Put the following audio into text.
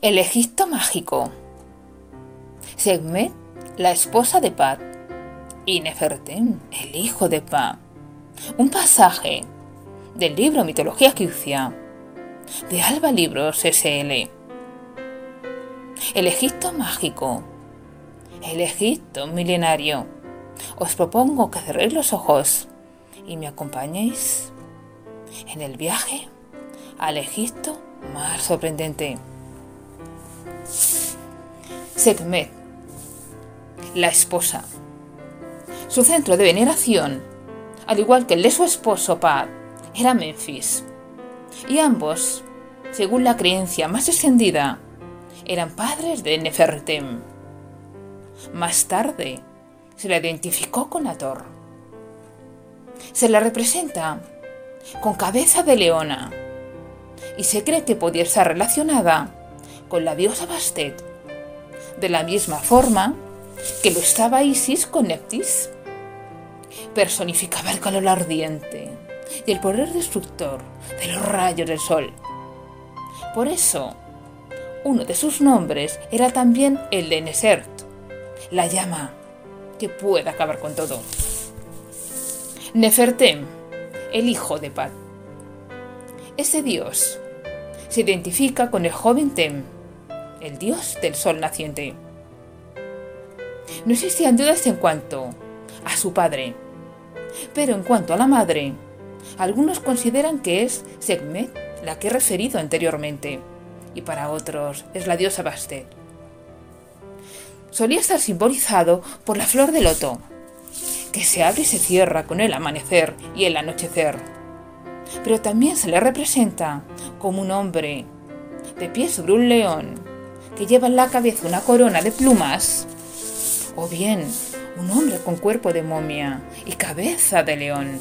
El Egipto mágico. Segmet, la esposa de Pat. Y Nefertem, el hijo de Pa. Un pasaje del libro Mitología Egipcia de Alba Libros SL. El Egipto mágico. El Egipto milenario. Os propongo que cerréis los ojos y me acompañéis en el viaje al Egipto más sorprendente. Sekhmet, la esposa. Su centro de veneración, al igual que el de su esposo Pad, era Memphis. Y ambos, según la creencia más extendida, eran padres de Nefertem. Más tarde, se la identificó con Ator. Se la representa con cabeza de leona y se cree que podía estar relacionada con la diosa Bastet, de la misma forma que lo estaba Isis con Neptis. Personificaba el calor ardiente y el poder destructor de los rayos del sol. Por eso, uno de sus nombres era también el de Nesert, la llama que puede acabar con todo. Nefertem, el hijo de Pat. Ese dios se identifica con el joven Tem, el dios del sol naciente. No existían dudas en cuanto a su padre, pero en cuanto a la madre, algunos consideran que es Sekhmet, la que he referido anteriormente, y para otros es la diosa Bastet. Solía estar simbolizado por la flor de loto, que se abre y se cierra con el amanecer y el anochecer. Pero también se le representa como un hombre de pie sobre un león que lleva en la cabeza una corona de plumas, o bien un hombre con cuerpo de momia y cabeza de león